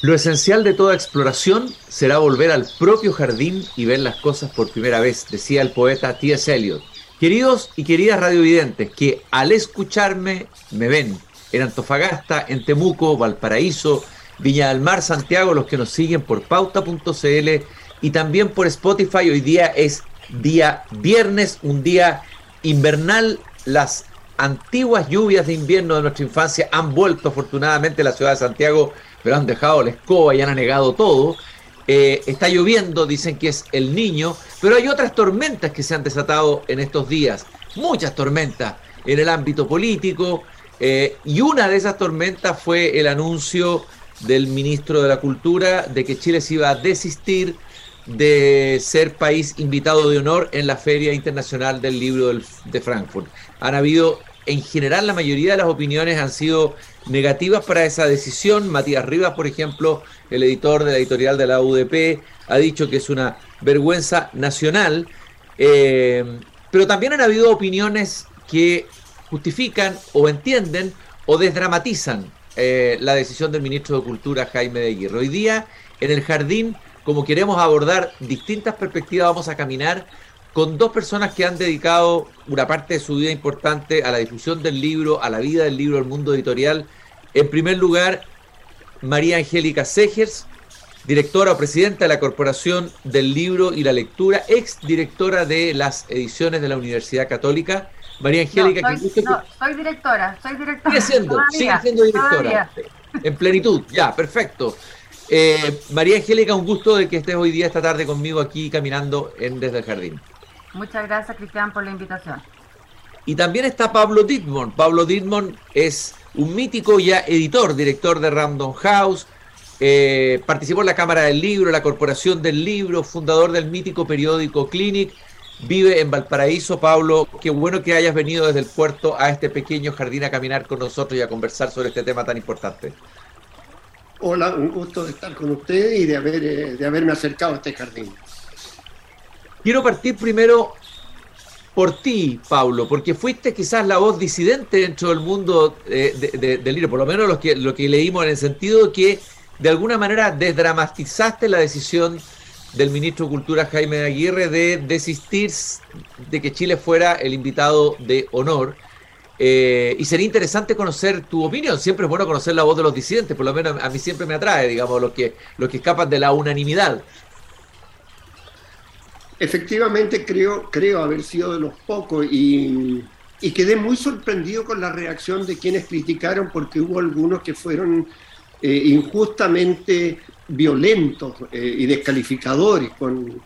Lo esencial de toda exploración será volver al propio jardín y ver las cosas por primera vez, decía el poeta T.S. Eliot. Queridos y queridas radiovidentes, que al escucharme me ven en Antofagasta, en Temuco, Valparaíso, Viña del Mar, Santiago, los que nos siguen por pauta.cl y también por Spotify. Hoy día es día viernes, un día invernal. Las antiguas lluvias de invierno de nuestra infancia han vuelto afortunadamente a la ciudad de Santiago pero han dejado la escoba y han anegado todo. Eh, está lloviendo, dicen que es el niño, pero hay otras tormentas que se han desatado en estos días, muchas tormentas en el ámbito político, eh, y una de esas tormentas fue el anuncio del ministro de la Cultura de que Chile se iba a desistir de ser país invitado de honor en la Feria Internacional del Libro de Frankfurt. Han habido, en general, la mayoría de las opiniones han sido negativas para esa decisión. Matías Rivas, por ejemplo, el editor de la editorial de la UDP, ha dicho que es una vergüenza nacional. Eh, pero también han habido opiniones que justifican o entienden o desdramatizan eh, la decisión del ministro de Cultura, Jaime de Aguirre. Hoy día, en el jardín, como queremos abordar distintas perspectivas, vamos a caminar con dos personas que han dedicado una parte de su vida importante a la difusión del libro, a la vida del libro, al mundo editorial. En primer lugar, María Angélica Segers, directora o presidenta de la Corporación del Libro y la Lectura, ex directora de las ediciones de la Universidad Católica. María Angélica, no, soy, no, soy directora, soy directora. Sigue siendo, sigue siendo directora. En plenitud, ya, perfecto. Eh, María Angélica, un gusto de que estés hoy día, esta tarde conmigo aquí caminando en Desde el Jardín. Muchas gracias, Cristian, por la invitación. Y también está Pablo Dittmond. Pablo Dittmond es un mítico ya editor, director de Random House, eh, participó en la Cámara del Libro, la Corporación del Libro, fundador del mítico periódico Clinic, vive en Valparaíso. Pablo, qué bueno que hayas venido desde el puerto a este pequeño jardín a caminar con nosotros y a conversar sobre este tema tan importante. Hola, un gusto de estar con usted y de, haber, eh, de haberme acercado a este jardín. Quiero partir primero por ti, Pablo, porque fuiste quizás la voz disidente dentro del mundo eh, del libro, por lo menos lo que, lo que leímos en el sentido que de alguna manera desdramatizaste la decisión del ministro de Cultura Jaime Aguirre de desistir de que Chile fuera el invitado de honor. Eh, y sería interesante conocer tu opinión. Siempre es bueno conocer la voz de los disidentes, por lo menos a mí siempre me atrae, digamos, los que, los que escapan de la unanimidad. Efectivamente, creo, creo haber sido de los pocos y, quedé muy sorprendido con la reacción de quienes criticaron porque hubo algunos que fueron eh, injustamente violentos eh, y descalificadores con,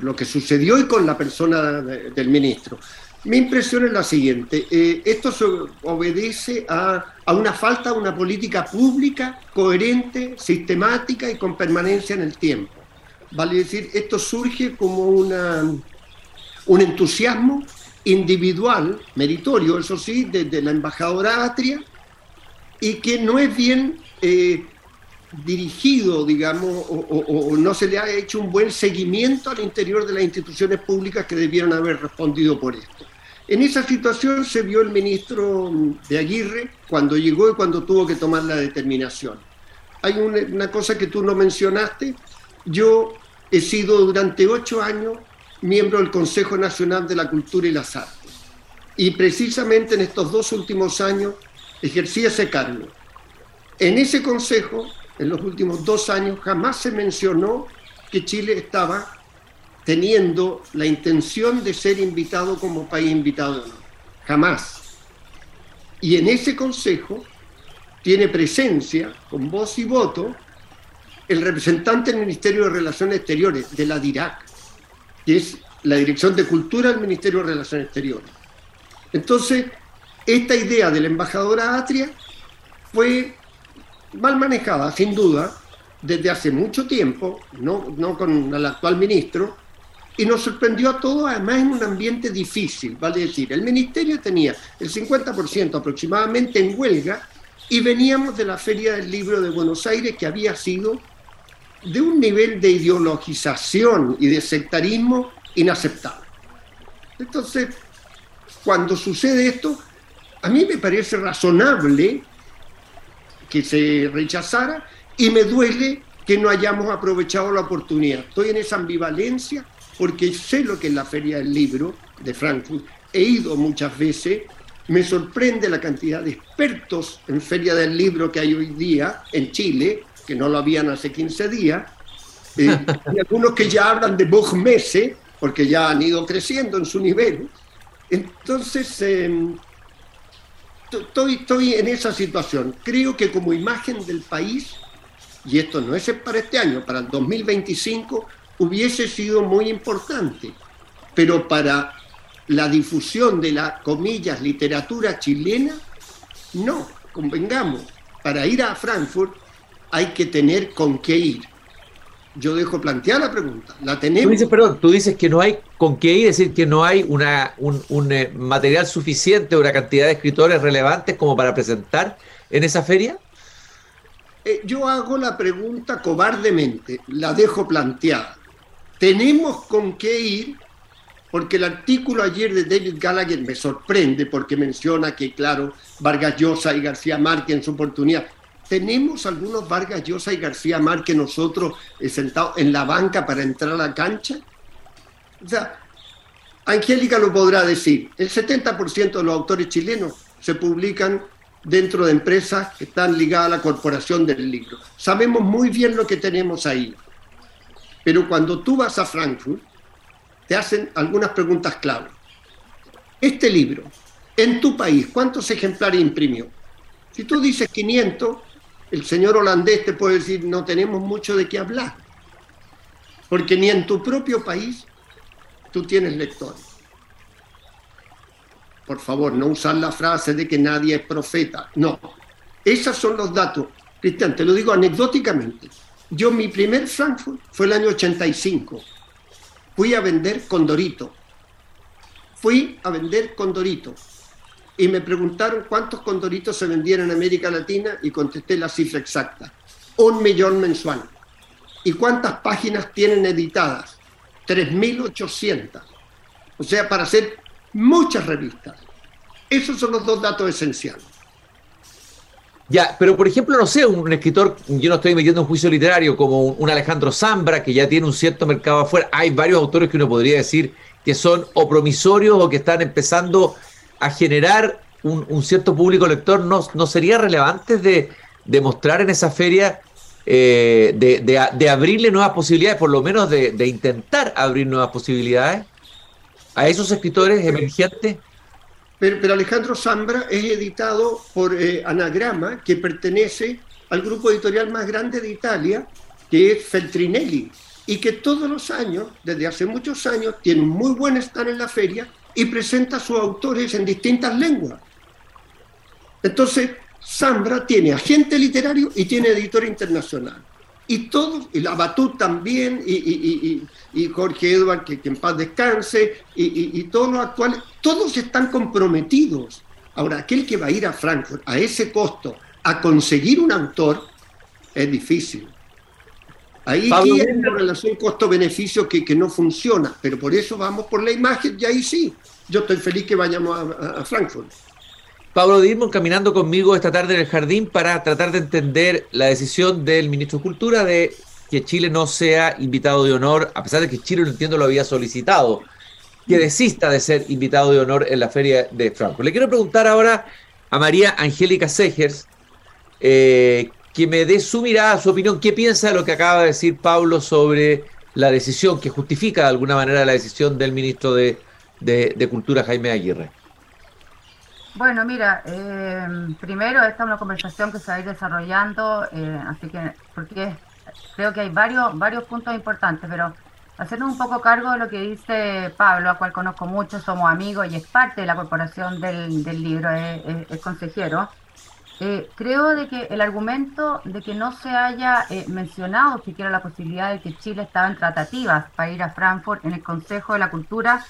lo que sucedió y con la persona del ministro. Mi impresión es la siguiente, eh, esto obedece a, a, una falta de una política pública coherente, sistemática y con permanencia en el tiempo. Vale decir, esto surge como una, un entusiasmo individual, meritorio, eso sí, desde la embajadora Atria, y que no es bien eh, dirigido, digamos, o, no se le ha hecho un buen seguimiento al interior de las instituciones públicas que debieron haber respondido por esto. En esa situación se vio el ministro de Aguirre cuando llegó y cuando tuvo que tomar la determinación. Hay una, una cosa que tú no mencionaste, yo he sido durante ocho años miembro del Consejo Nacional de la Cultura y las Artes. Y precisamente en estos dos últimos años ejercí ese cargo. En ese consejo, en los últimos dos años, jamás se mencionó que Chile estaba teniendo la intención de ser invitado como país invitado. Jamás. Y en ese consejo tiene presencia, con voz y voto, el representante del Ministerio de Relaciones Exteriores, de la DIRAC, que es la Dirección de Cultura del Ministerio de Relaciones Exteriores. Entonces, esta idea de la embajadora Atria fue mal manejada, sin duda, desde hace mucho tiempo, no, no con el actual ministro, y nos sorprendió a todos, además en un ambiente difícil, vale decir, el ministerio tenía el 50% aproximadamente en huelga y veníamos de la Feria del Libro de Buenos Aires, que había sido de un nivel de ideologización y de sectarismo inaceptable. Entonces, cuando sucede esto, a mí me parece razonable que se rechazara Y me duele que no hayamos aprovechado la oportunidad. Estoy en esa ambivalencia porque sé lo que es la Feria del Libro de Frankfurt, he ido muchas veces, me sorprende la cantidad de expertos en Feria del Libro que hay hoy día en Chile, que no lo habían hace 15 días, eh, y algunos que ya hablan de Buchmesse, porque ya han ido creciendo en su nivel. Entonces, em, estoy, estoy en esa situación. Creo que como imagen del país, y esto no es para este año, para el 2025, hubiese sido muy importante, pero para la difusión de la, comillas, literatura chilena, no, convengamos, para ir a Frankfurt hay que tener con qué ir. Yo dejo plantear la pregunta, la tenemos. Tú dices, perdón, tú dices que no hay con qué ir, es decir, que no hay una, un, eh, material suficiente, una cantidad de escritores relevantes como para presentar en esa feria. Eh, yo hago la pregunta cobardemente, la dejo planteada. Tenemos con qué ir porque el artículo ayer de David Gallagher me sorprende porque menciona que, claro, Vargas Llosa y García Márquez en su oportunidad. ¿Tenemos algunos Vargas Llosa y García Márquez nosotros eh, sentados en la banca para entrar a la cancha? O sea, Angélica lo podrá decir, el 70% de los autores chilenos se publican dentro de empresas que están ligadas a la corporación del libro. Sabemos muy bien lo que tenemos ahí. Pero cuando tú vas a Frankfurt, te hacen algunas preguntas clave. Este libro, en tu país, ¿cuántos ejemplares imprimió? Si tú dices 500, el señor holandés te puede decir, no tenemos mucho de qué hablar, porque ni en tu propio país tú tienes lectores. Por favor, no usar la frase de que nadie es profeta. No, esos son los datos. Cristian, te lo digo anecdóticamente. Yo, mi primer Frankfurt fue el año 85 fui a vender condorito. Fui a vender condorito. Y me preguntaron cuántos condoritos se vendían en América Latina y contesté la cifra exacta. Un millón mensual. ¿Y cuántas páginas tienen editadas? 3.800. O sea, para hacer muchas revistas. Esos son los dos datos esenciales. Ya, pero por ejemplo, no sé, un escritor, yo no estoy metiendo un juicio literario, como un, Alejandro Zambra, que ya tiene un cierto mercado afuera. Hay varios autores que uno podría decir que son o promisorios o que están empezando a generar un, cierto público lector. ¿No, no sería relevante de, de mostrar en esa feria, eh, de, de, abrirle nuevas posibilidades, por lo menos de, de intentar abrir nuevas posibilidades a esos escritores emergentes? Pero, Alejandro Zambra es editado por eh, Anagrama, que pertenece al grupo editorial más grande de Italia, que es Feltrinelli, y que todos los años, desde hace muchos años, tiene muy buen stand en la feria y presenta a sus autores en distintas lenguas. Entonces, Zambra tiene agente literario y tiene editor internacional y todos, y la Batut también, y, Jorge Edward, que, en paz descanse, y, todos los actuales, todos están comprometidos. Ahora, aquel que va a ir a Frankfurt a ese costo a conseguir un autor es difícil. Ahí hay una relación costo-beneficio que, no funciona, pero por eso vamos por la imagen y ahí sí. Yo estoy feliz que vayamos a Frankfurt. Pablo Dirmon caminando conmigo esta tarde en el jardín para tratar de entender la decisión del ministro de Cultura de que Chile no sea invitado de honor, a pesar de que Chile, lo entiendo, lo había solicitado, que desista de ser invitado de honor en la feria de Frankfurt. Le quiero preguntar ahora a María Angélica Segers, eh, que me dé su mirada, su opinión, qué piensa de lo que acaba de decir Pablo sobre la decisión, que justifica de alguna manera la decisión del ministro de Cultura, Jaime Aguirre. Bueno, mira, eh, primero esta es una conversación que se va a ir desarrollando, eh, así que porque creo que hay varios varios puntos importantes, pero hacernos un poco cargo de lo que dice Pablo, a cual conozco mucho, somos amigos y es parte de la corporación del, libro, es, consejero. Eh, creo de que el argumento de que no se haya mencionado siquiera la posibilidad de que Chile estaba en tratativas para ir a Frankfurt en el Consejo de la Cultura,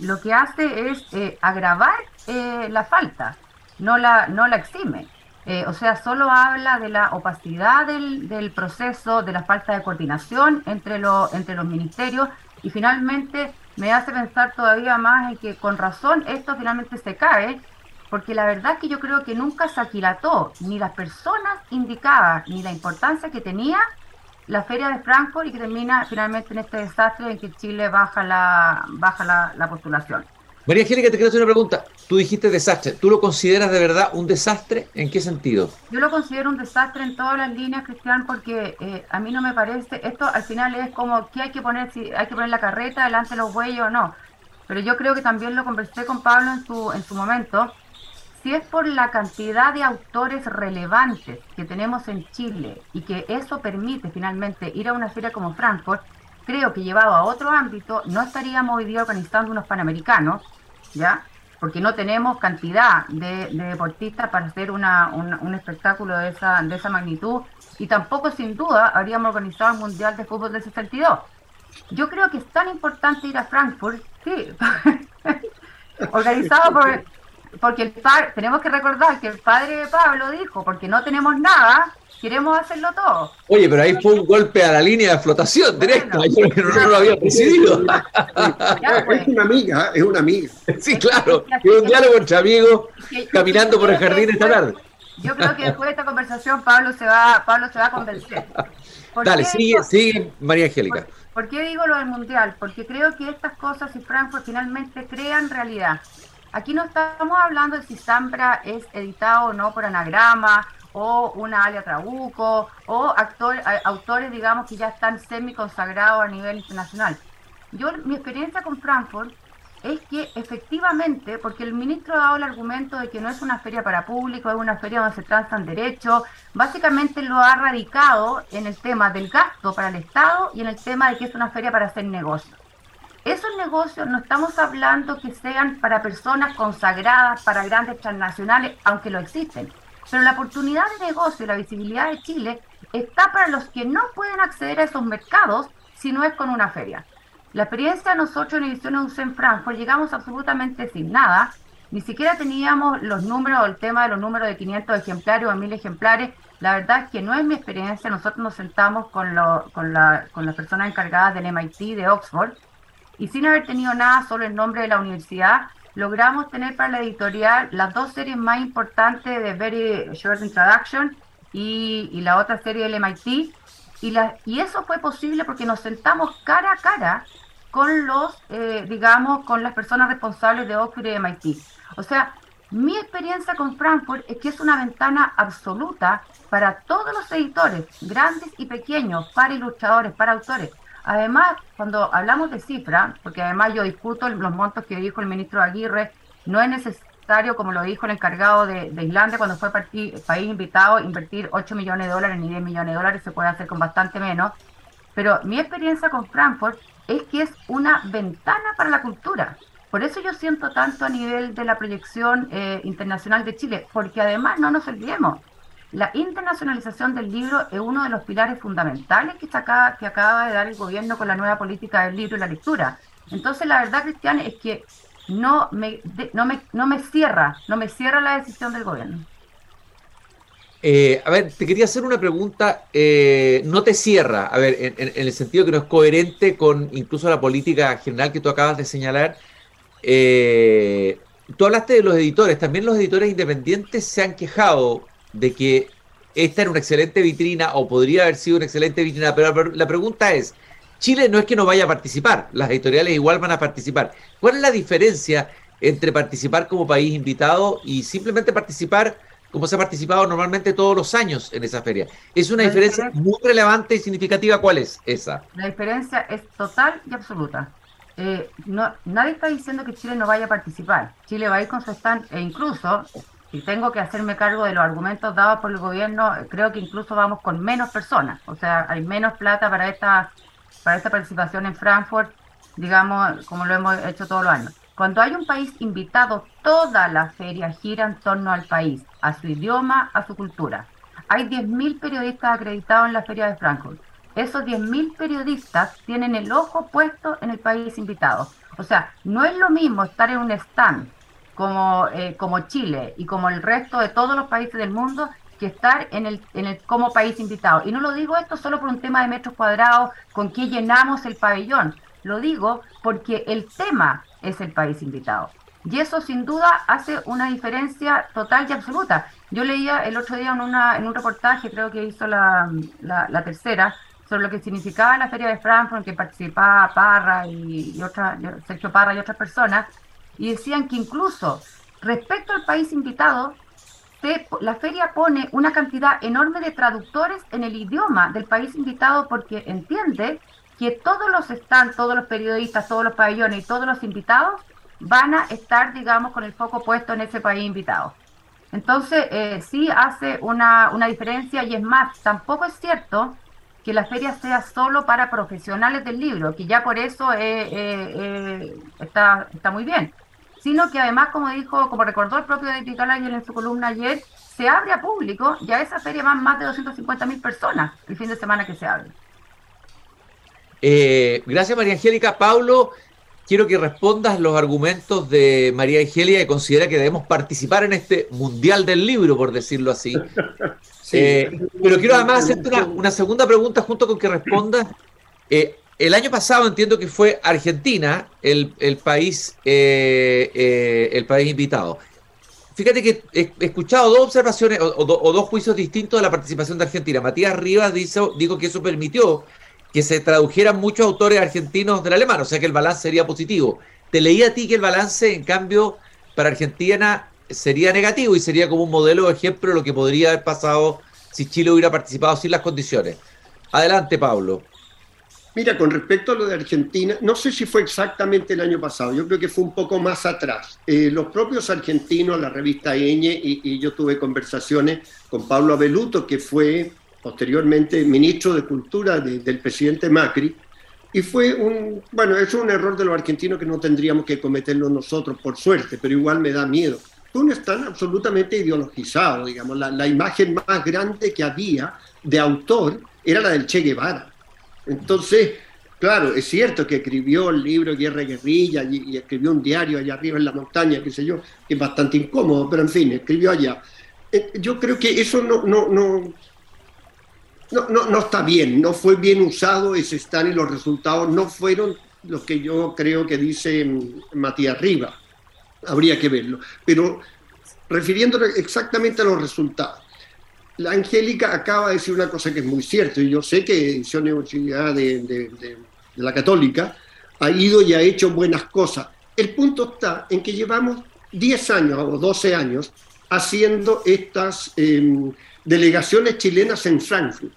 lo que hace es agravar eh, la falta, no la, no la exime. Eh, o sea, solo habla de la opacidad del, del, proceso, de la falta de coordinación entre, lo, entre los ministerios y finalmente me hace pensar todavía más en que con razón esto finalmente se cae porque la verdad es que yo creo que nunca se aquilató ni las personas indicadas ni la importancia que tenía la feria de Frankfurt y que termina finalmente en este desastre en que Chile baja la, baja la, postulación. María Angélica, te quiero hacer una pregunta. Tú dijiste desastre. ¿Tú lo consideras de verdad un desastre? ¿En qué sentido? Yo lo considero un desastre en todas las líneas, Cristian, porque eh, a mí no me parece. Esto al final es como que hay que poner, si hay que poner la carreta delante de los bueyes o no. Pero yo creo que también lo conversé con Pablo en su, en su momento si es por la cantidad de autores relevantes que tenemos en Chile y que eso permite finalmente ir a una feria como Frankfurt, creo que llevado a otro ámbito no estaríamos hoy día organizando unos panamericanos, ¿ya? Porque no tenemos cantidad de, deportistas para hacer una, un espectáculo de esa, de esa magnitud y tampoco sin duda habríamos organizado el Mundial de Fútbol de 62. Yo creo que es tan importante ir a Frankfurt, sí, organizado por porque el padre, tenemos que recordar que el padre de Pablo dijo, porque no tenemos nada, queremos hacerlo todo. Oye, pero ahí fue un golpe a la línea de flotación directa, yo no, lo había decidido. Pues. Es una amiga, es una amiga. Sí, claro, es un diálogo entre amigos caminando por el jardín esta tarde. Yo creo que después de esta conversación Pablo se va, Pablo se va a convencer. Dale, sigue, sigue María Angélica. Por, ¿Por qué digo lo del mundial? Porque creo que estas cosas y Frankfurt finalmente crean realidad. Aquí no estamos hablando de si Zambra es editado o no por anagrama o una alia trabuco o actor, autores, digamos, que ya están semi consagrados a nivel internacional. Yo, mi experiencia con Frankfurt es que efectivamente, porque el ministro ha dado el argumento de que no es una feria para público, es una feria donde se transan derechos, básicamente lo ha radicado en el tema del gasto para el Estado y en el tema de que es una feria para hacer negocio. Esos negocios no estamos hablando que sean para personas consagradas, para grandes transnacionales, aunque lo existen. Pero la oportunidad de negocio y la visibilidad de Chile está para los que no pueden acceder a esos mercados si no es con una feria. La experiencia de nosotros en Ediciones en Frankfurt llegamos absolutamente sin nada, ni siquiera teníamos los números, el tema de los números de 500 ejemplares o 1000 ejemplares. La verdad es que no es mi experiencia. Nosotros nos sentamos con, la, con las personas encargadas del MIT de Oxford y sin haber tenido nada, solo el nombre de la universidad, logramos tener para la editorial las dos series más importantes de Very Short Introduction y, la otra serie del MIT. Y, eso fue posible porque nos sentamos cara a cara con los, eh, digamos, con las personas responsables de Oxford y MIT. O sea, mi experiencia con Frankfurt es que es una ventana absoluta para todos los editores, grandes y pequeños, para ilustradores, para autores. Además, cuando hablamos de cifra, porque además yo discuto los montos que dijo el ministro Aguirre, no es necesario, como lo dijo el encargado de, Islandia cuando fue país invitado, invertir 8 millones de dólares ni 10 millones de dólares, se puede hacer con bastante menos. Pero mi experiencia con Frankfurt es que es una ventana para la cultura. Por eso yo siento tanto a nivel de la proyección eh, internacional de Chile, porque además no nos olvidemos, la internacionalización del libro es uno de los pilares fundamentales que, acaba, que acaba de dar el gobierno con la nueva política del libro y la lectura. Entonces, la verdad, Cristian, es que no me, no me, no me cierra, no me cierra la decisión del gobierno. Eh, a ver, te quería hacer una pregunta, eh, no te cierra, a ver, en, el sentido que no es coherente con incluso la política general que tú acabas de señalar. Eh, tú hablaste de los editores, también los editores independientes se han quejado de que esta era una excelente vitrina o podría haber sido una excelente vitrina, pero la pregunta es, Chile no es que no vaya a participar, las editoriales igual van a participar. ¿Cuál es la diferencia entre participar como país invitado y simplemente participar como se ha participado normalmente todos los años en esa feria? Es una diferencia, muy relevante y significativa. ¿Cuál es esa? La diferencia es total y absoluta. Eh, no, nadie está diciendo que Chile no vaya a participar. Chile va a ir con su stand e incluso si tengo que hacerme cargo de los argumentos dados por el gobierno, creo que incluso vamos con menos personas. O sea, hay menos plata para esta, para esta participación en Frankfurt, digamos, como lo hemos hecho todos los años. Cuando hay un país invitado, toda la feria gira en torno al país, a su idioma, a su cultura. Hay 10.000 periodistas acreditados en la feria de Frankfurt. Esos 10.000 periodistas tienen el ojo puesto en el país invitado. O sea, no es lo mismo estar en un stand como, eh, como Chile y como el resto de todos los países del mundo que estar en el, en el como país invitado. Y no lo digo esto solo por un tema de metros cuadrados, con que llenamos el pabellón. Lo digo porque el tema es el país invitado. Y eso sin duda hace una diferencia total y absoluta. Yo leía el otro día en, una, en un reportaje, creo que hizo la, la, tercera, sobre lo que significaba la Feria de Frankfurt, que participaba Parra y otra, Sergio Parra y otras personas, y decían que incluso respecto al país invitado, la feria pone una cantidad enorme de traductores en el idioma del país invitado porque entiende que todos los stands, todos los periodistas, todos los pabellones y todos los invitados van a estar, digamos, con el foco puesto en ese país invitado. Entonces, eh, sí hace una, una diferencia y es más, tampoco es cierto que la feria sea solo para profesionales del libro, que ya por eso eh, eh, está, está muy bien sino que además, como dijo, como recordó el propio David Gallagher en su columna ayer, se abre a público y a esa feria van más de 250 mil personas el fin de semana que se abre. Eh, gracias María Angélica. Pablo, quiero que respondas los argumentos de María Angélica que considera que debemos participar en este Mundial del Libro, por decirlo así. Eh, pero quiero además hacerte una, segunda pregunta junto con que respondas. Eh, el año pasado entiendo que fue Argentina el, país, eh, eh, el país invitado. Fíjate que he, escuchado dos observaciones o, dos juicios distintos de la participación de Argentina. Matías Rivas dijo, dijo que eso permitió que se tradujeran muchos autores argentinos del alemán, o sea que el balance sería positivo. Te leí a ti que el balance, en cambio, para Argentina sería negativo y sería como un modelo de ejemplo de lo que podría haber pasado si Chile hubiera participado sin las condiciones. Adelante, Pablo. Mira, con respecto a lo de Argentina, no sé si fue exactamente el año pasado, yo creo que fue un poco más atrás. Eh, los propios argentinos, la revista Eñe, y, yo tuve conversaciones con Pablo Abeluto, que fue posteriormente ministro de Cultura del presidente Macri, y fue un, bueno, es un error de los argentinos que no tendríamos que cometerlo nosotros, por suerte, pero igual me da miedo. Tú están absolutamente ideologizados, digamos, la, la imagen más grande que había de autor era la del Che Guevara entonces, claro, es cierto que escribió el libro Guerra y Guerrilla y, escribió un diario allá arriba en la montaña, qué sé yo, que es bastante incómodo, pero en fin, escribió allá. Eh, yo creo que eso no, no, no, no, no, está bien, no fue bien usado ese stand y los resultados no fueron los que yo creo que dice Matías Riva. Habría que verlo. Pero refiriéndome exactamente a los resultados la Angélica acaba de decir una cosa que es muy cierta, y yo sé que Edición Universidad de, de, la Católica ha ido y ha hecho buenas cosas. El punto está en que llevamos 10 años o 12 años haciendo estas em, delegaciones chilenas en Frankfurt.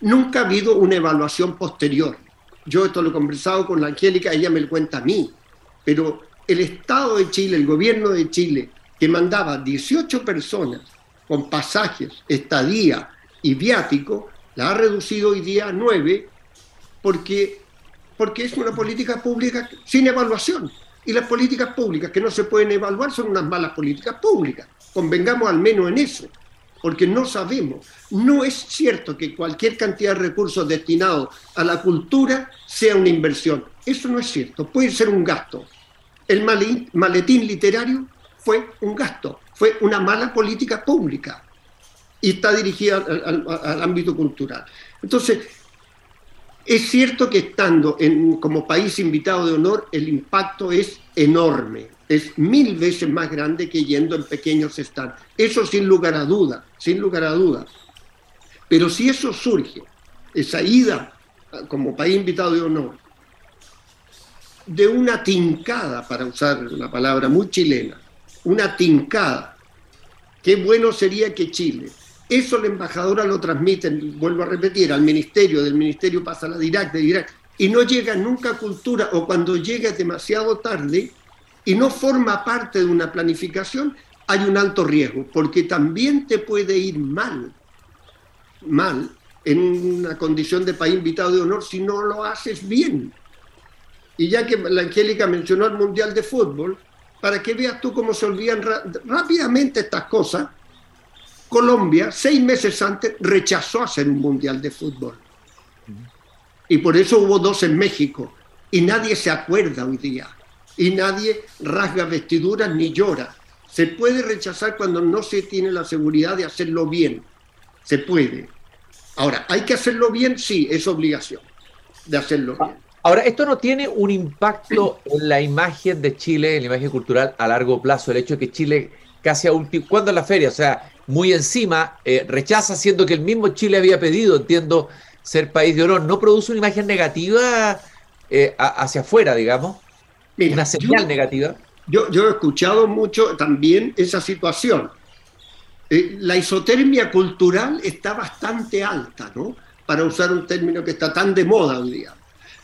Nunca ha habido una evaluación posterior. Yo esto lo he conversado con la Angélica, ella me lo cuenta a mí, pero el Estado de Chile, el gobierno de Chile, que mandaba 18 personas con pasajes, estadía y viático, la ha reducido hoy día a nueve porque, porque es una política pública sin evaluación. Y las políticas públicas que no se pueden evaluar son unas malas políticas públicas. Convengamos al menos en eso, porque no sabemos. No es cierto que cualquier cantidad de recursos destinados a la cultura sea una inversión. Eso no es cierto. Puede ser un gasto. El maletín literario fue un gasto fue una mala política pública y está dirigida al, ámbito cultural. Entonces, es cierto que estando en, como país invitado de honor, el impacto es enorme, es mil veces más grande que yendo en pequeños stands. Eso sin lugar a duda, sin lugar a duda. Pero si eso surge, esa ida como país invitado de honor, de una tincada, para usar una palabra muy chilena, una tincada. Qué bueno sería que Chile. Eso la embajadora lo transmite, vuelvo a repetir, al ministerio, del ministerio pasa a la DIRAC, de DIRAC, y no llega nunca a cultura, o cuando llega demasiado tarde y no forma parte de una planificación, hay un alto riesgo, porque también te puede ir mal, mal, en una condición de país invitado de honor si no lo haces bien. Y ya que la Angélica mencionó el Mundial de Fútbol, para que veas tú cómo se olvidan rápidamente estas cosas, Colombia, seis meses antes, rechazó hacer un mundial de fútbol. Y por eso hubo dos en México. Y nadie se acuerda hoy día. Y nadie rasga vestiduras ni llora. Se puede rechazar cuando no se tiene la seguridad de hacerlo bien. Se puede. Ahora, ¿hay que hacerlo bien? Sí, es obligación de hacerlo bien. Ahora, esto no tiene un impacto en la imagen de Chile, en la imagen cultural a largo plazo, el hecho de que Chile casi a último, ¿cuándo es la feria? O sea, muy encima, eh, rechaza siendo que el mismo Chile había pedido, entiendo, ser país de honor, ¿no produce una imagen negativa eh, hacia afuera, digamos? una señal negativa. Yo, yo he escuchado mucho también esa situación. Eh, la isotermia cultural está bastante alta, ¿no? Para usar un término que está tan de moda hoy día.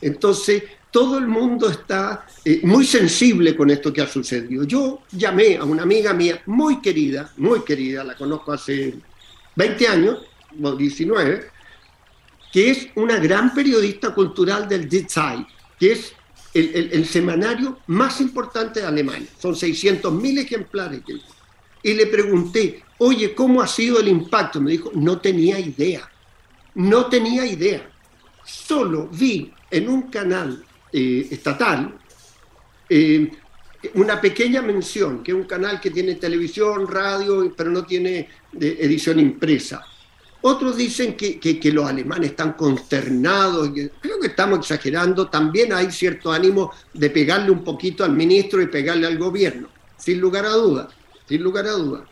Entonces, todo el mundo está eh, muy sensible con esto que ha sucedido. Yo llamé a una amiga mía muy querida, muy querida, la conozco hace 20 años, o 19, que es una gran periodista cultural del Die Zeit, que es el, semanario más importante de Alemania. Son 600.000 ejemplares. Y le pregunté, oye, ¿cómo ha sido el impacto? Me dijo, no tenía idea. No tenía idea. Solo vi en un canal eh, estatal eh, una pequeña mención, que es un canal que tiene televisión, radio, pero no tiene eh, edición impresa. Otros dicen que, que, los alemanes están consternados, creo que estamos exagerando, también hay cierto ánimo de pegarle un poquito al ministro y pegarle al gobierno, sin lugar a dudas, sin lugar a dudas.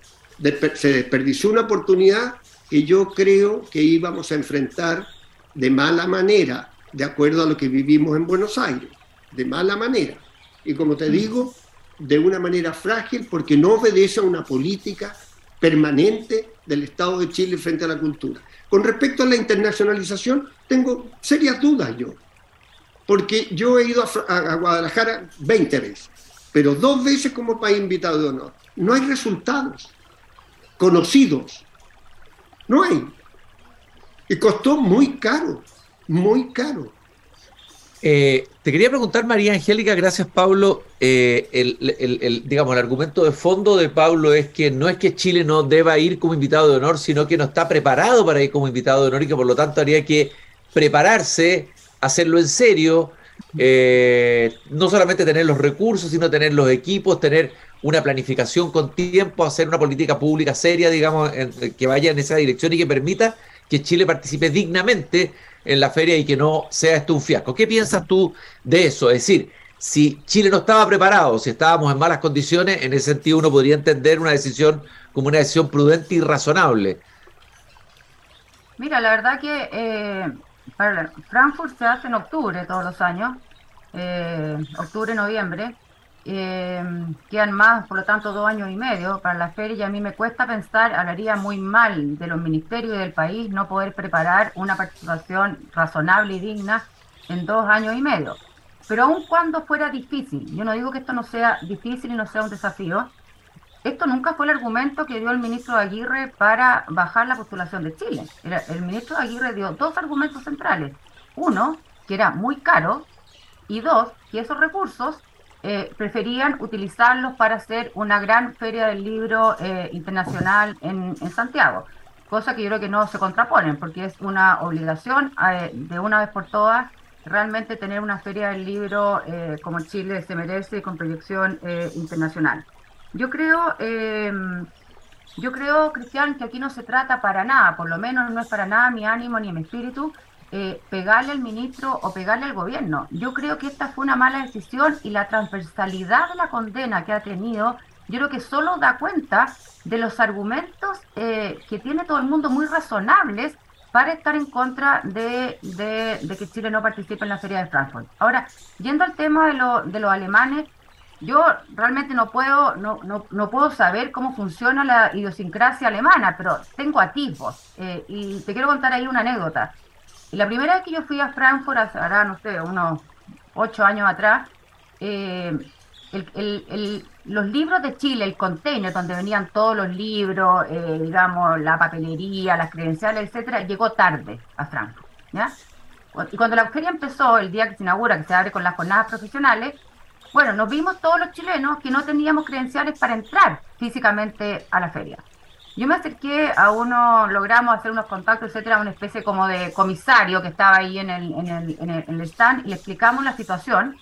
se desperdició una oportunidad que yo creo que íbamos a enfrentar de mala manera, de acuerdo a lo que vivimos en Buenos Aires, de mala manera. Y como te digo, de una manera frágil porque no obedece a una política permanente del Estado de Chile frente a la cultura. Con respecto a la internacionalización, tengo serias dudas yo, porque yo he ido a, Guadalajara 20 veces, pero dos veces como país invitado de honor. No hay resultados conocidos, no hay. Y costó muy caro, muy caro. Eh, te quería preguntar, María Angélica, gracias Pablo. Eh, el, digamos, el argumento de fondo de Pablo es que no es que Chile no deba ir como invitado de honor, sino que no está preparado para ir como invitado de honor y que por lo tanto habría que prepararse, hacerlo en serio, eh, no solamente tener los recursos, sino tener los equipos, tener una planificación con tiempo, hacer una política pública seria, digamos, que vaya en esa dirección y que permita que Chile participe dignamente en la feria y que no sea esto un fiasco. ¿Qué piensas tú de eso? Es decir, si Chile no estaba preparado, si estábamos en malas condiciones, en ese sentido uno podría entender una decisión como una decisión prudente y razonable. Mira, la verdad que eh, Frankfurt se hace en octubre todos los años, eh, octubre, noviembre, eh, quedan más, por lo tanto, dos años y medio para la feria y a mí me cuesta pensar, hablaría muy mal de los ministerios y del país no poder preparar una participación razonable y digna en dos años y medio. Pero aun cuando fuera difícil, yo no digo que esto no sea difícil y no sea un desafío, esto nunca fue el argumento que dio el ministro Aguirre para bajar la postulación de Chile. El ministro Aguirre dio dos argumentos centrales. Uno, que era muy caro, y dos, que esos recursos eh, preferían utilizarlos para hacer una gran feria del libro eh, internacional en, Santiago, cosa que yo creo que no se contraponen, porque es una obligación eh, de una vez por todas realmente tener una feria del libro como Chile se merece con proyección internacional. Yo creo, em, yo creo, Cristian, que aquí no se trata para nada, por lo menos no es para nada mi ánimo ni mi espíritu, eh, pegarle al ministro o pegarle al gobierno. Yo creo que esta fue una mala decisión y la transversalidad de la condena que ha tenido, yo creo que solo da cuenta de los argumentos eh, que tiene todo el mundo muy razonables para estar en contra de, que Chile no participe en la Feria de Frankfurt. Ahora, yendo al tema de, de los alemanes, yo realmente no puedo, no, no, no, puedo saber cómo funciona la idiosincrasia alemana, pero tengo atisbos. Eh, y te quiero contar ahí una anécdota. Y la primera vez que yo fui a Frankfurt, hará, no sé, unos ocho años atrás, eh, los libros de Chile, el container donde venían todos los libros, eh, digamos, la papelería, las credenciales, etcétera, llegó tarde a Frankfurt. Y cuando la feria empezó, el día que se inaugura, que se abre con las jornadas profesionales, bueno, nos vimos todos los chilenos que no teníamos credenciales para entrar físicamente a la feria. Yo me acerqué a uno, logramos hacer unos contactos, etcétera, una especie como de comisario que estaba ahí en el, en el, en el, stand y le explicamos la situación.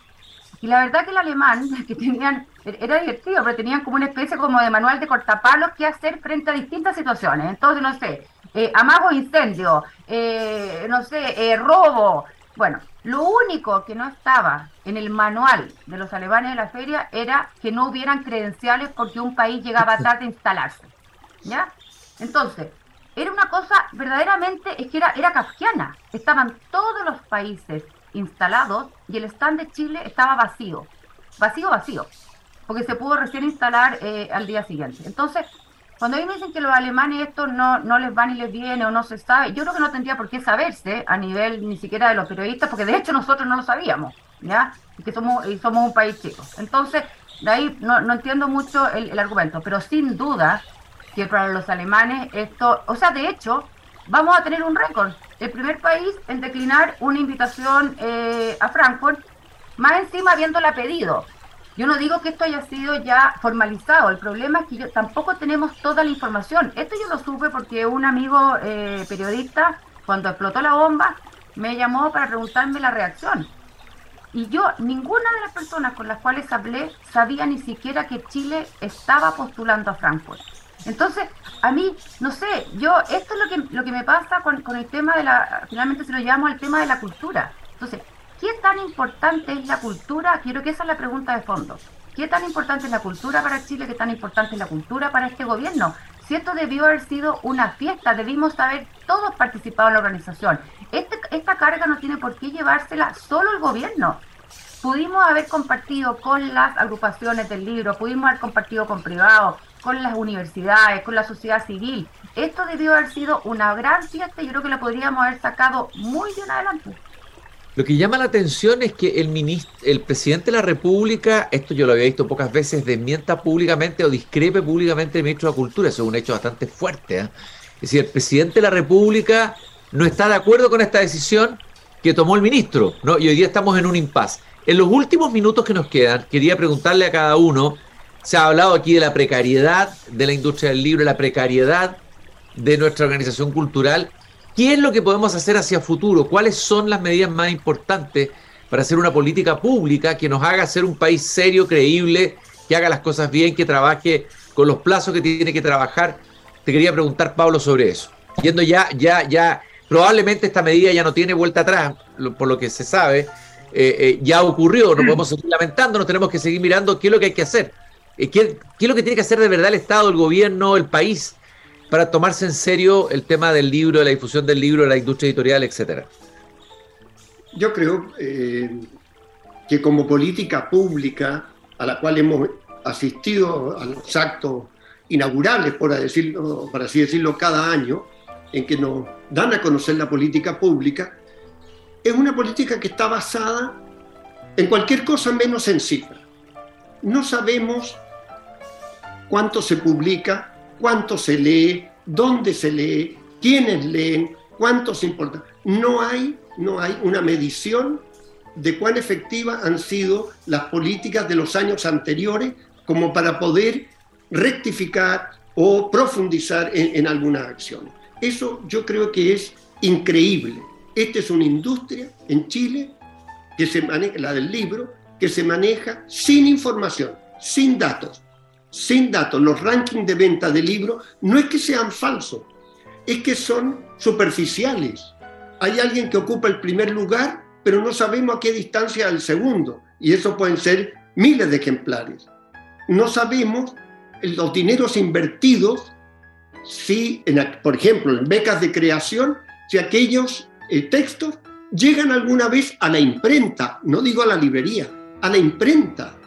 Y la verdad que el alemán, que tenían, era divertido, pero tenían como una especie como de manual de cortapalos que hacer frente a distintas situaciones. Entonces, no sé, eh, amago incendio, eh, no sé, eh, robo, Bueno, lo único que no estaba en el manual de los alemanes de la feria era que no hubieran credenciales porque un país llegaba tarde a instalarse. ¿Ya? Entonces, era una cosa verdaderamente, es que era, era kafkiana. Estaban todos los países instalados y el stand de Chile estaba vacío. Vacío, vacío. Porque se pudo recién instalar eh, al día siguiente. Entonces, cuando a mí me dicen que los alemanes esto no, no les va ni les viene o no se sabe, yo creo que no tendría por qué saberse a nivel ni siquiera de los periodistas, porque de hecho nosotros no lo sabíamos, ¿ya? Que somos, y somos un país chico. Entonces, de ahí no, no entiendo mucho el, el, argumento, pero sin duda que para los alemanes esto, o sea, de hecho, vamos a tener un récord. El primer país en declinar una invitación eh, a Frankfurt, más encima habiéndola pedido. Yo no digo que esto haya sido ya formalizado, el problema es que yo, tampoco tenemos toda la información. Esto yo lo supe porque un amigo eh, periodista, cuando explotó la bomba, me llamó para preguntarme la reacción. Y yo, ninguna de las personas con las cuales hablé sabía ni siquiera que Chile estaba postulando a Frankfurt. Entonces, a mí, no sé, yo, esto es lo que, lo que me pasa con, con el tema de la, finalmente se lo llamo el tema de la cultura. Entonces, ¿Qué tan importante es la cultura? Quiero que esa es la pregunta de fondo. ¿Qué tan importante es la cultura para Chile? ¿Qué tan importante es la cultura para este gobierno? Si esto debió haber sido una fiesta, debimos haber todos participado en la organización. Este, esta carga no tiene por qué llevársela solo el gobierno. Pudimos haber compartido con las agrupaciones del libro, pudimos haber compartido con privados, con las universidades, con la sociedad civil. Esto debió haber sido una gran fiesta y yo creo que lo podríamos haber sacado muy bien adelante. Lo que llama la atención es que el, ministro, el presidente de la República, esto yo lo había visto pocas veces, desmienta públicamente o discrepe públicamente el ministro de Cultura. Eso es un hecho bastante fuerte. ¿eh? Es decir, el presidente de la República no está de acuerdo con esta decisión que tomó el ministro, ¿no? Y hoy día estamos en un impasse. En los últimos minutos que nos quedan, quería preguntarle a cada uno, se ha hablado aquí de la precariedad de la industria del libro, la precariedad de nuestra organización cultural. ¿Qué es lo que podemos hacer hacia futuro? ¿Cuáles son las medidas más importantes para hacer una política pública que nos haga ser un país serio, creíble, que haga las cosas bien, que trabaje con los plazos que tiene que trabajar? Te quería preguntar, Pablo, sobre eso. Yendo ya, ya, ya, probablemente esta medida ya no tiene vuelta atrás, por lo que se sabe, eh, eh, ya ocurrió, no podemos seguir lamentándonos, tenemos que seguir mirando qué es lo que hay que hacer. Eh, ¿Qué, ¿Qué es lo que tiene que hacer de verdad el Estado, el gobierno, el país para tomarse en serio el tema del libro, de la difusión del libro, de la industria editorial, etcétera? Yo creo eh, que como política pública a la cual hemos asistido a los actos inaugurales, por decirlo, para así decirlo, cada año, en que nos dan a conocer la política pública, es una política que está basada en cualquier cosa menos en cifras. No sabemos cuánto se publica, cuánto se lee, dónde se lee, quiénes leen, cuánto se importa. No hay, no hay una medición de cuán efectivas han sido las políticas de los años anteriores como para poder rectificar o profundizar en, en algunas acciones. Eso yo creo que es increíble. Esta es una industria en Chile que se maneja, la del libro, que se maneja sin información, sin datos sin datos, los rankings de venta de libros, no es que sean falsos, es que son superficiales. Hay alguien que ocupa el primer lugar, pero no sabemos a qué distancia el segundo, y eso pueden ser miles de ejemplares. No sabemos los dineros invertidos, si, por ejemplo, en becas de creación, si aquellos eh, textos llegan alguna vez a la imprenta, no digo a la librería, a la imprenta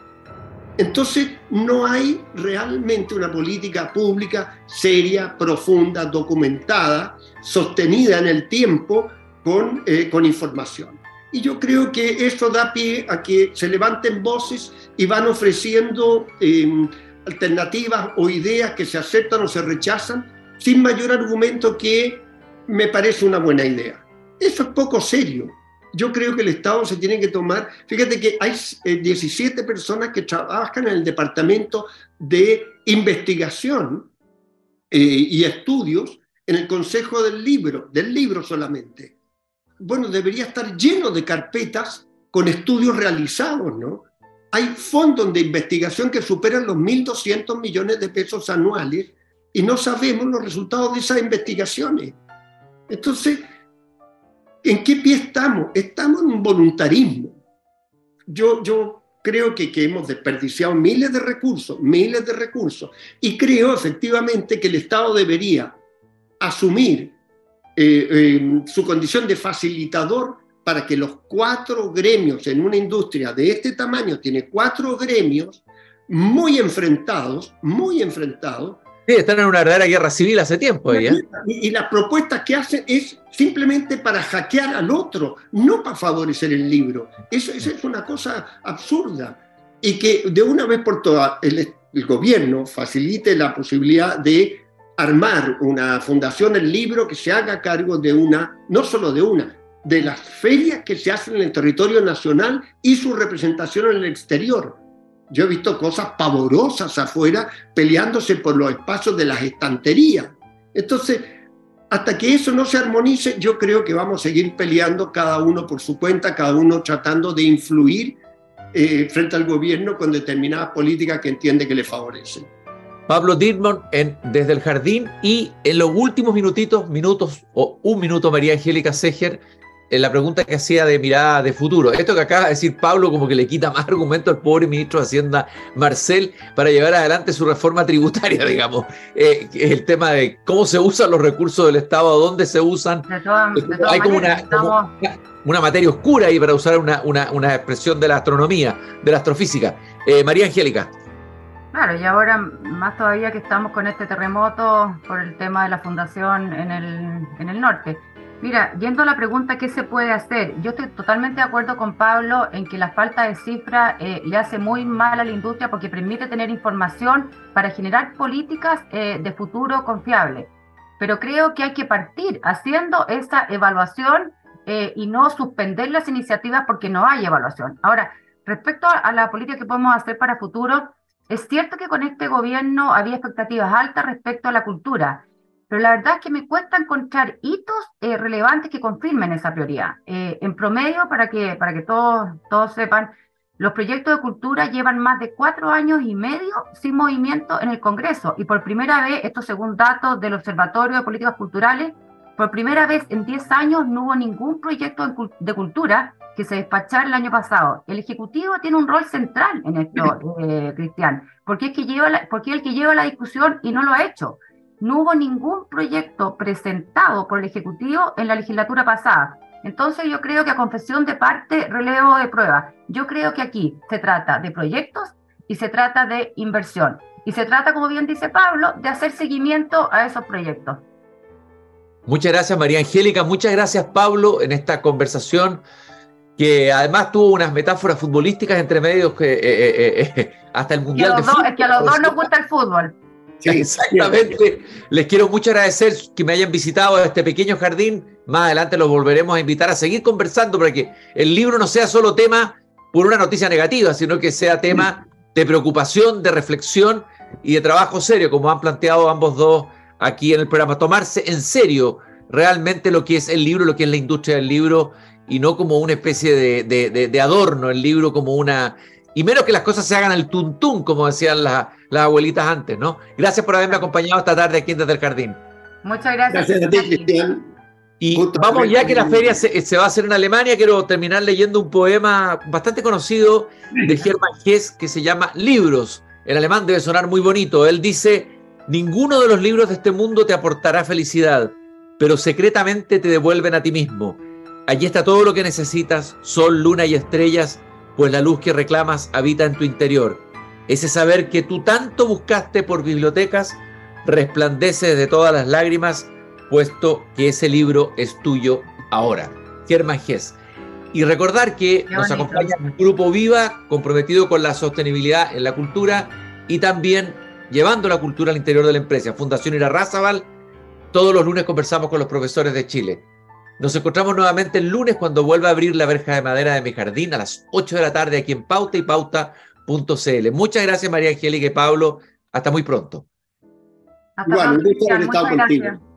entonces, no hay realmente una política pública seria, profunda, documentada, sostenida en el tiempo con, eh, con información. Y yo creo que eso da pie a que se levanten voces y van ofreciendo em, alternativas o ideas que se aceptan o se rechazan sin mayor argumento que me parece una buena idea. Eso es poco serio yo creo que el Estado se tiene que tomar, fíjate que hay 17 eh, personas que trabajan en el departamento de investigación eh, y estudios en el Consejo del Libro, del libro solamente. Bueno, debería estar lleno de carpetas con estudios realizados, ¿no? Hay fondos de investigación que superan los 1.200 millones de pesos anuales y no sabemos los resultados de esas investigaciones. Entonces, ¿En qué pie estamos? Estamos en un voluntarismo. Yo, creo que, hemos desperdiciado miles de recursos, miles de recursos, y creo efectivamente que el Estado debería asumir eh, eh, su condición de facilitador para que los cuatro gremios en una industria de este tamaño, tiene cuatro gremios muy enfrentados, muy enfrentados, Sí, están en una verdadera guerra civil hace tiempo. ¿eh? Y, las propuestas que hacen es simplemente para hackear al otro, no para favorecer el libro. Eso, es una cosa absurda. Y que de una vez por todas el, el gobierno facilite la posibilidad de armar una fundación del libro que se haga cargo de una, no solo de una, de las ferias que se hacen en el territorio nacional y su representación en el exterior yo he visto cosas pavorosas afuera peleándose por los espacios de las estanterías. Entonces, hasta que eso no se armonice, yo creo que vamos a seguir peleando cada uno por su cuenta, cada uno tratando de influir eh, frente al gobierno con determinadas políticas que entiende que le favorecen. Pablo Dirmon en Desde el Jardín y en los últimos minutitos, minutos o un minuto María Angélica Seger, la pregunta que hacía de mirada de futuro. Esto que acaba de decir Pablo como que le quita más argumento al pobre ministro de Hacienda Marcel para llevar adelante su reforma tributaria, digamos. Eh, el tema de cómo se usan los recursos del Estado, dónde se usan. Hay como una, una, materia oscura ahí para usar una, una, expresión de la astronomía, de la astrofísica. Eh, María Angélica. Claro, y ahora más todavía que estamos con este terremoto por el tema de la fundación en el, en el norte. Mira, yendo a la pregunta, ¿qué se puede hacer? Yo estoy totalmente de acuerdo con Pablo en que la falta de cifra eh, le hace muy mal a la industria porque permite tener información para generar políticas eh, de futuro confiables. Pero creo que hay que partir haciendo esa evaluación eh, y no suspender las iniciativas porque no hay evaluación. Ahora, respecto a la política que podemos hacer para futuro, es cierto que con este gobierno había expectativas altas respecto a la cultura pero la verdad es que me cuesta encontrar hitos eh, relevantes que confirmen esa prioridad. Eh, en promedio, para que, para que todos, todos sepan, los proyectos de cultura llevan más de cuatro años y medio sin movimiento en el Congreso y por primera vez, esto según datos del Observatorio de Políticas Culturales, por primera vez en 10 años no hubo ningún proyecto de cultura que se despachara el año pasado. El Ejecutivo tiene un rol central en esto, eh, Cristian, porque es, que lleva porque es el que lleva la discusión y no lo ha hecho no hubo ningún proyecto presentado por el Ejecutivo en la legislatura pasada. Entonces yo creo que a confesión de parte, relevo de prueba. Yo creo que aquí se trata de proyectos y se trata de inversión. Y se trata, como bien dice Pablo, de hacer seguimiento a esos proyectos. Muchas gracias María Angélica, muchas gracias Pablo en esta conversación que además tuvo unas metáforas futbolísticas entre medios que eh, eh, eh, hasta el Mundial de fútbol. Es que a los dos nos gusta el fútbol. Exactamente. Les quiero mucho agradecer que me hayan visitado a este pequeño jardín. Más adelante los volveremos a invitar a seguir conversando para que el libro no sea solo tema por una noticia negativa, sino que sea tema de preocupación, de reflexión y de trabajo serio, como han planteado ambos dos aquí en el programa. Tomarse en serio realmente lo que es el libro, lo que es la industria del libro, y no como una especie de, de adorno, el libro como una y menos que las cosas se hagan al tuntún, como decían las abuelitas antes, ¿no? Gracias por haberme acompañado esta tarde aquí Desde el Jardín. Muchas gracias. Gracias a ti, Cristian. Y vamos, ya que la feria se, va a hacer en Alemania, quiero terminar leyendo un poema bastante conocido de Germán Hess que se llama Libros. En alemán debe sonar muy bonito. Él dice, ninguno de los libros de este mundo te aportará felicidad, pero secretamente te devuelven a ti mismo. Allí está todo lo que necesitas, sol, luna y estrellas pues la luz que reclamas habita en tu interior. Ese saber que tú tanto buscaste por bibliotecas resplandece de todas las lágrimas, puesto que ese libro es tuyo ahora. Germán Gess. Y recordar que nos acompaña un grupo Viva comprometido con la sostenibilidad en la cultura y también llevando la cultura al interior de la empresa. Fundación Irarrázaval. Todos los lunes conversamos con los profesores de Chile. Nos encontramos nuevamente el lunes cuando vuelva a abrir la verja de madera de mi jardín a las 8 de la tarde aquí en pauta y pauta.cl. Muchas gracias María Angélica y Pablo. Hasta muy pronto. Hasta Igual, un gusto haber estado contigo.